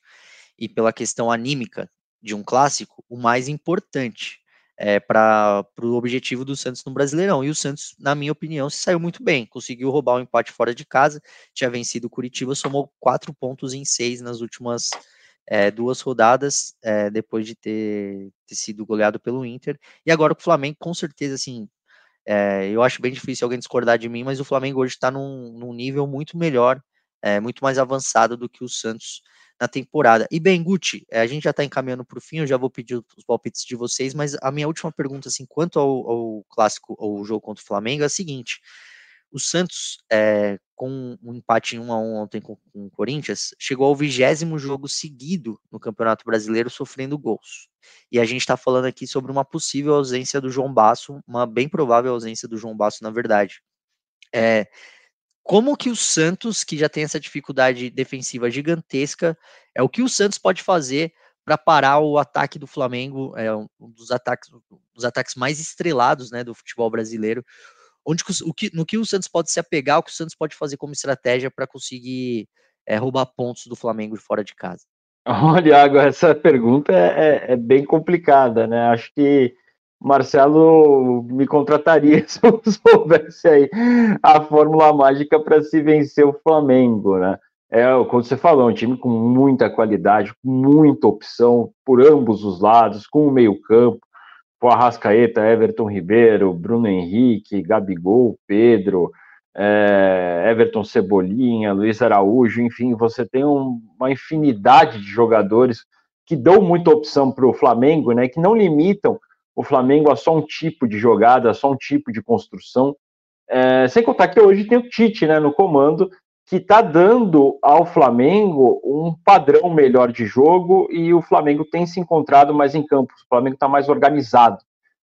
e pela questão anímica de um clássico, o mais importante é, para o objetivo do Santos no Brasileirão. E o Santos, na minha opinião, se saiu muito bem. Conseguiu roubar o um empate fora de casa, tinha vencido o Curitiba, somou quatro pontos em seis nas últimas é, duas rodadas é, depois de ter, ter, sido goleado pelo Inter. E agora o Flamengo, com certeza, assim, eu acho bem difícil alguém discordar de mim, mas o Flamengo hoje está num, num, nível muito melhor, muito mais avançado do que o Santos na temporada. E bem, Gucci, a gente já está encaminhando para o fim, eu já vou pedir os palpites de vocês, mas a minha última pergunta, assim, quanto ao, ao clássico, ao jogo contra o Flamengo, é a seguinte: o Santos, é, com um empate em 1 a 1 ontem com, com o Corinthians, chegou ao vigésimo jogo seguido no Campeonato Brasileiro sofrendo gols. E a gente está falando aqui sobre uma possível ausência do João Basso, uma bem provável ausência do João Basso, na verdade. É, como que o Santos, que já tem essa dificuldade defensiva gigantesca, é o que o Santos pode fazer para parar o ataque do Flamengo, é um dos ataques, dos ataques mais estrelados né, do futebol brasileiro onde o que, no que o Santos pode se apegar, o que o Santos pode fazer como estratégia para conseguir é, roubar pontos do Flamengo de fora de casa? Olha, agora essa pergunta é, é, é bem complicada, né? Acho que Marcelo me contrataria se eu soubesse aí a fórmula mágica para se vencer o Flamengo, né? É, como você falou, um time com muita qualidade, muita opção por ambos os lados, com o meio campo, Pô, Arrascaeta, Everton Ribeiro, Bruno Henrique, Gabigol, Pedro, é, Everton Cebolinha, Luiz Araújo, enfim, você tem um, uma infinidade de jogadores que dão muita opção para o Flamengo, né, que não limitam o Flamengo a só um tipo de jogada, a só um tipo de construção. É, sem contar que hoje tem o Tite né, no comando, que está dando ao Flamengo um padrão melhor de jogo e o Flamengo tem se encontrado mais em campo. O Flamengo está mais organizado.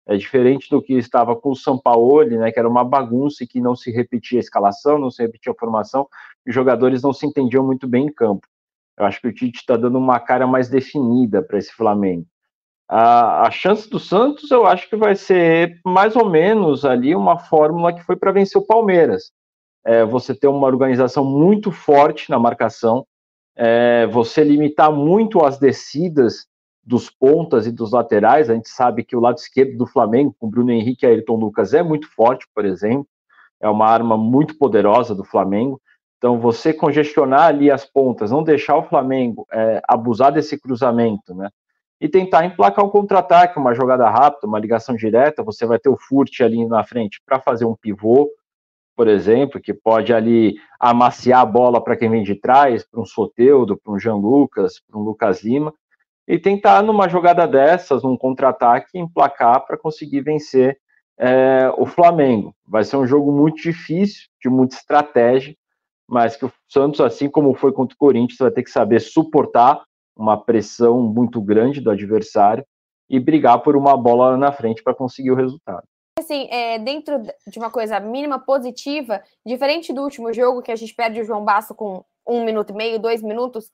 É diferente do que estava com o Sampaoli, né, que era uma bagunça e que não se repetia a escalação, não se repetia a formação, e os jogadores não se entendiam muito bem em campo. Eu acho que o Tite está dando uma cara mais definida para esse Flamengo. A, a, chance do Santos, eu acho que vai ser mais ou menos ali uma fórmula que foi para vencer o Palmeiras é, você ter uma organização muito forte na marcação, é, você limitar muito as descidas dos pontas e dos laterais. A gente sabe que o lado esquerdo do Flamengo, com Bruno Henrique e Ayrton Lucas, é muito forte, por exemplo. É uma arma muito poderosa do Flamengo. Então, você congestionar ali as pontas, não deixar o Flamengo é, abusar desse cruzamento, né? E tentar emplacar um contra-ataque, uma jogada rápida, uma ligação direta. Você vai ter o Furt ali na frente para fazer um pivô por exemplo, que pode ali amaciar a bola para quem vem de trás, para um Soteudo, para um Jean Lucas, para um Lucas Lima, e tentar numa jogada dessas, num contra-ataque, emplacar para conseguir vencer é, o Flamengo. Vai ser um jogo muito difícil, de muita estratégia, mas que o Santos, assim como foi contra o Corinthians, vai ter que saber suportar uma pressão muito grande do adversário e brigar por uma bola na frente para conseguir o resultado assim, é, dentro de uma coisa mínima positiva, diferente do último jogo que a gente perde o João Basso com um minuto e meio, dois minutos,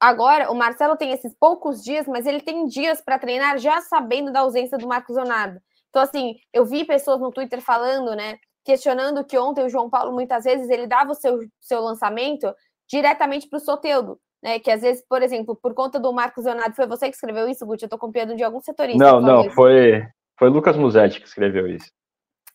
agora o Marcelo tem esses poucos dias, mas ele tem dias para treinar já sabendo da ausência do Marcos Leonardo. Então, assim, eu vi pessoas no Twitter falando, né, questionando que ontem o João Paulo, muitas vezes, ele dava o seu, seu lançamento diretamente para o Soteudo. Né, que às vezes, por exemplo, por conta do Marcos Leonardo, foi você que escreveu isso, Guti? Eu estou copiando de algum setorista. Não, não, foi, foi o Lucas Musetti que escreveu isso.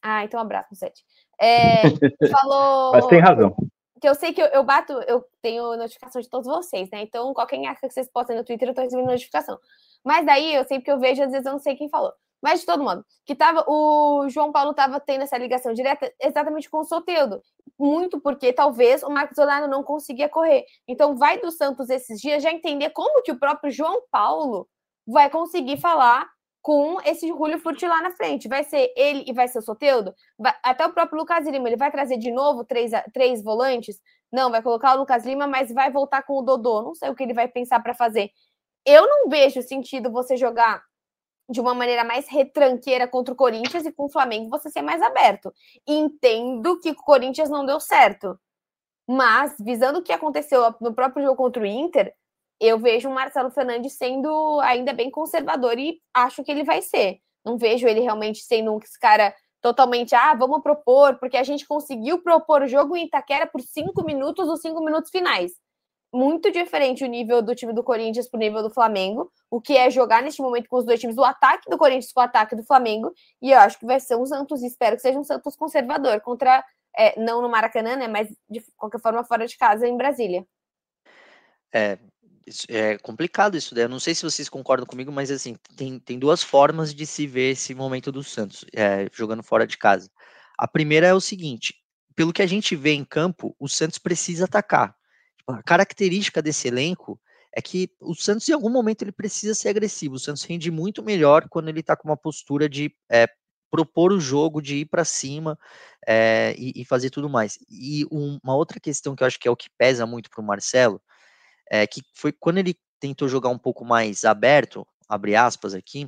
Ah, então um abraço, Musetti. É, falou. Mas tem razão. Que eu sei que eu, eu, bato, eu tenho notificação de todos vocês, né? Então, qualquer acha que vocês postem no Twitter, eu tô recebendo notificação. Mas daí eu sei que eu vejo, às vezes eu não sei quem falou. Mas de todo modo, que tava, o João Paulo estava tendo essa ligação direta exatamente com o Soteudo. Muito porque talvez o Marcos Solano não conseguia correr. Então, vai do Santos esses dias já entender como que o próprio João Paulo vai conseguir falar com esse Julio Furti lá na frente. Vai ser ele e vai ser o Soteudo? Vai, até o próprio Lucas Lima, ele vai trazer de novo três, três volantes? Não, vai colocar o Lucas Lima, mas vai voltar com o Dodô. Não sei o que ele vai pensar para fazer. Eu não vejo sentido você jogar de uma maneira mais retranqueira contra o Corinthians e com o Flamengo você ser mais aberto. Entendo que o Corinthians não deu certo. Mas, visando o que aconteceu no próprio jogo contra o Inter, eu vejo o Marcelo Fernandes sendo ainda bem conservador e acho que ele vai ser. Não vejo ele realmente sendo um cara totalmente, ah, vamos propor, porque a gente conseguiu propor o jogo em Itaquera por cinco minutos, os cinco minutos finais muito diferente o nível do time do Corinthians para o nível do Flamengo, o que é jogar neste momento com os dois times, o ataque do Corinthians com o ataque do Flamengo, e eu acho que vai ser um Santos, espero que seja um Santos conservador, contra, é, não no Maracanã, né, mas de qualquer forma fora de casa em Brasília. É, é complicado isso, né? Eu não sei se vocês concordam comigo, mas assim, tem, tem duas formas de se ver esse momento do Santos, é, jogando fora de casa. A primeira é o seguinte, pelo que a gente vê em campo, o Santos precisa atacar a característica desse elenco é que o Santos, em algum momento, ele precisa ser agressivo. O Santos rende muito melhor quando ele está com uma postura de é, propor o jogo, de ir para cima é, e, e, fazer tudo mais. E um, uma outra questão que eu acho que é o que pesa muito para o Marcelo é que foi quando ele tentou jogar um pouco mais aberto, abre aspas aqui,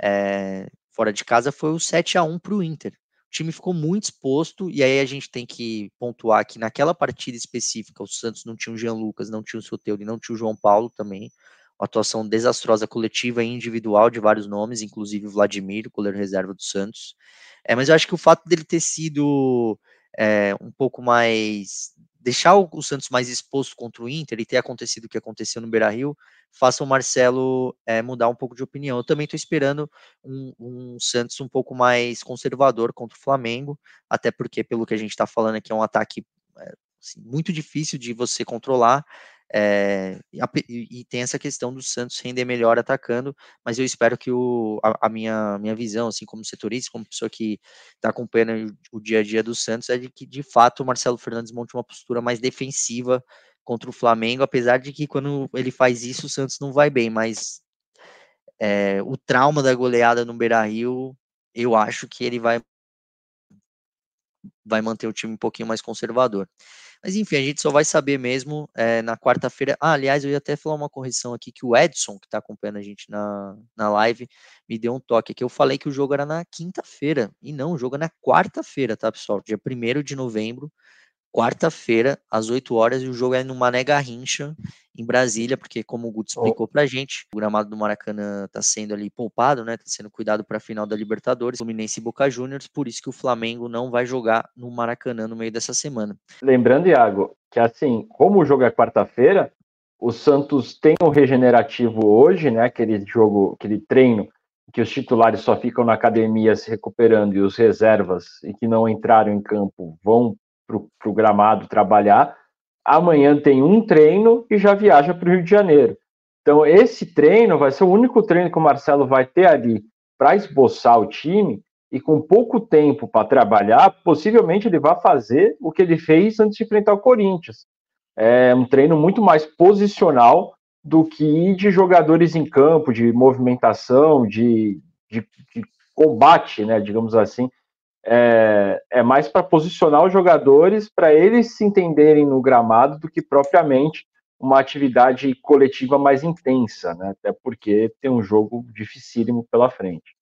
é, fora de casa, foi o 7 a 1 para o Inter time ficou muito exposto, e aí a gente tem que pontuar que naquela partida específica, o Santos não tinha o Jean Lucas, não tinha o Soteldo e não tinha o João Paulo também. Uma atuação desastrosa coletiva e individual de vários nomes, inclusive o Vladimir, o goleiro reserva do Santos. É, mas eu acho que o fato dele ter sido é, um pouco mais deixar o, Santos mais exposto contra o Inter e ter acontecido o que aconteceu no Beira Rio, faça o Marcelo é, mudar um pouco de opinião. Eu também estou esperando um, um, Santos um pouco mais conservador contra o Flamengo, até porque, pelo que a gente está falando aqui, é um ataque é, assim, muito difícil de você controlar. É, e, e, tem essa questão do Santos render melhor atacando, mas eu espero que o, a, a minha, minha visão, assim, como setorista, como pessoa que está acompanhando o, o, dia a dia do Santos, é de que de fato o Marcelo Fernandes monte uma postura mais defensiva contra o Flamengo, apesar de que quando ele faz isso o Santos não vai bem, mas é, o trauma da goleada no Beira Rio, eu acho que ele vai vai manter o time um pouquinho mais conservador. Mas enfim, a gente só vai saber mesmo é, na quarta-feira. Ah, aliás, eu ia até falar uma correção aqui que o Edson, que está acompanhando a gente na, na live, me deu um toque aqui. Eu falei que o jogo era na quinta-feira. E não, o jogo é na quarta-feira, tá, pessoal? Dia 1 de novembro quarta-feira, às 8 horas, e o jogo é no Mané Garrincha, em Brasília, porque como o Guto explicou pra gente, o gramado do Maracanã tá sendo ali poupado, né? Tá sendo cuidado para a final da Libertadores, Fluminense e Boca Juniors, por isso que o Flamengo não vai jogar no Maracanã no meio dessa semana. Lembrando, Iago, que assim, como o jogo é quarta-feira, o Santos tem um regenerativo hoje, né? Aquele jogo, aquele treino que os titulares só ficam na academia se recuperando e os reservas e que não entraram em campo vão para o gramado trabalhar. Amanhã tem um treino e já viaja para o Rio de Janeiro. Então, esse treino vai ser o único treino que o Marcelo vai ter ali para esboçar o time e com pouco tempo para trabalhar, possivelmente ele vai fazer o que ele fez antes de enfrentar o Corinthians. É um treino muito mais posicional do que de jogadores em campo, de movimentação, de, de, de combate, né, digamos assim, é, é mais para posicionar os jogadores, para eles se entenderem no gramado, do que propriamente uma atividade coletiva mais intensa, né? Até porque tem um jogo dificílimo pela frente.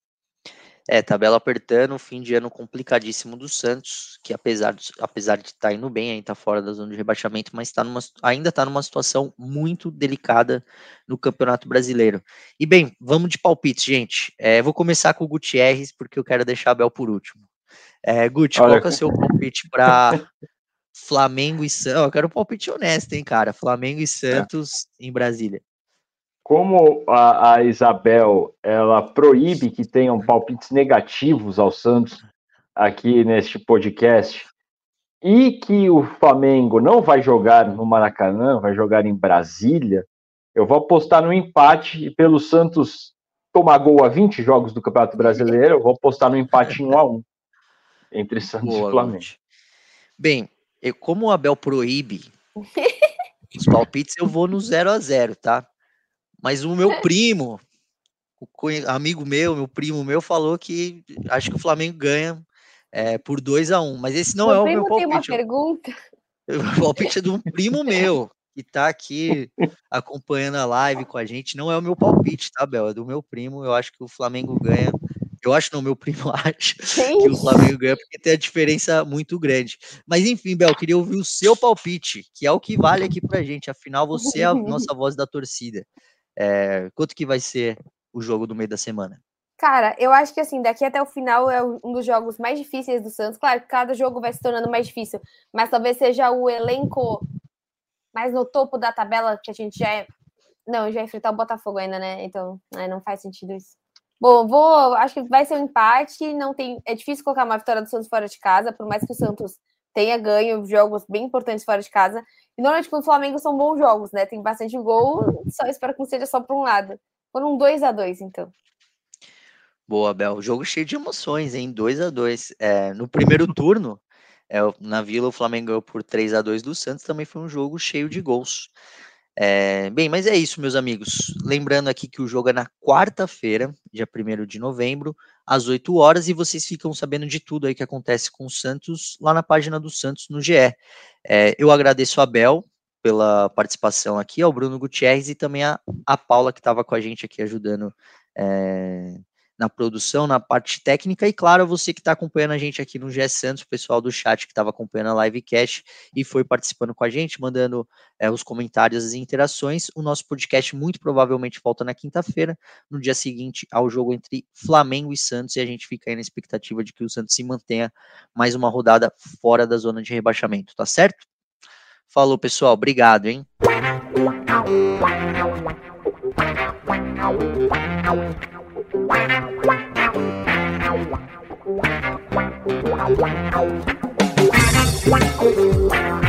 É, tabela apertando, fim de ano complicadíssimo do Santos, que apesar de, apesar de estar tá indo bem, ainda está fora da zona de rebaixamento, mas tá numa, ainda está numa situação muito delicada no Campeonato Brasileiro. E bem, vamos de palpite, gente. É, vou começar com o Gutierrez, porque eu quero deixar a Bel por último. É, Guti, Olha, qual que é o seu palpite para Flamengo e Santos? Eu quero um palpite honesto, hein, cara? Flamengo e Santos é. em Brasília. Como a, a, Isabel ela proíbe que tenham palpites negativos ao Santos aqui neste podcast e que o Flamengo não vai jogar no Maracanã, vai jogar em Brasília, eu vou apostar no empate e pelo Santos tomar gol a 20 jogos do Campeonato Brasileiro, eu vou apostar no empate em 1 a 1 entre Santos Boa, e Flamengo. Bem, eu, como o Abel proíbe os palpites, eu vou no 0 a 0 tá? Mas o meu primo, amigo meu, meu primo meu, falou que acho que o Flamengo ganha é, por 2 a 1 um, mas esse não meu é o meu palpite. Tem uma pergunta. O palpite é de um primo meu, que tá aqui acompanhando a live com a gente. Não é o meu palpite, tá, Bel? É do meu primo. Eu acho que o Flamengo ganha. Eu acho não, meu primo acha que o Flamengo ganha, porque tem a diferença muito grande. Mas enfim, Bel, queria ouvir o seu palpite, que é o que vale aqui pra gente. Afinal, você é a nossa voz da torcida. É, quanto que vai ser o jogo do meio da semana? Cara, eu acho que assim, daqui até o final é um dos jogos mais difíceis do Santos. Claro que cada jogo vai se tornando mais difícil, mas talvez seja o elenco mais no topo da tabela que a gente já é. Não, já enfrentar o Botafogo ainda, né? Então, né, não faz sentido isso. Bom, vou. Acho que vai ser um empate. Não tem. É difícil colocar uma vitória do Santos fora de casa, por mais que o Santos tenha ganho jogos bem importantes fora de casa. E normalmente com o Flamengo são bons jogos, né? Tem bastante gol, só espero que não seja só para um lado. Foram 2 a 2 então. Boa, Bel. Jogo cheio de emoções, hein? 2 a 2 é, No primeiro turno, é, na Vila, o Flamengo ganhou por 3 a 2 do Santos. Também foi um jogo cheio de gols. É, bem, mas é isso, meus amigos. Lembrando aqui que o jogo é na quarta-feira, dia 1 de novembro, às 8 horas, e vocês ficam sabendo de tudo aí que acontece com o Santos lá na página do Santos no GE. É, eu agradeço a Bel pela participação aqui, ao Bruno Gutierrez e também a, a Paula que estava com a gente aqui ajudando é, na produção, na parte técnica, e claro, você que está acompanhando a gente aqui no GE Santos, o pessoal do chat que estava acompanhando a livecast e foi participando com a gente, mandando é, os comentários, as interações. O nosso podcast muito provavelmente volta na quinta-feira, no dia seguinte ao jogo entre Flamengo e Santos, e a gente fica aí na expectativa de que o Santos se mantenha mais uma rodada fora da zona de rebaixamento, tá certo? Falou, pessoal, obrigado, hein? Wow.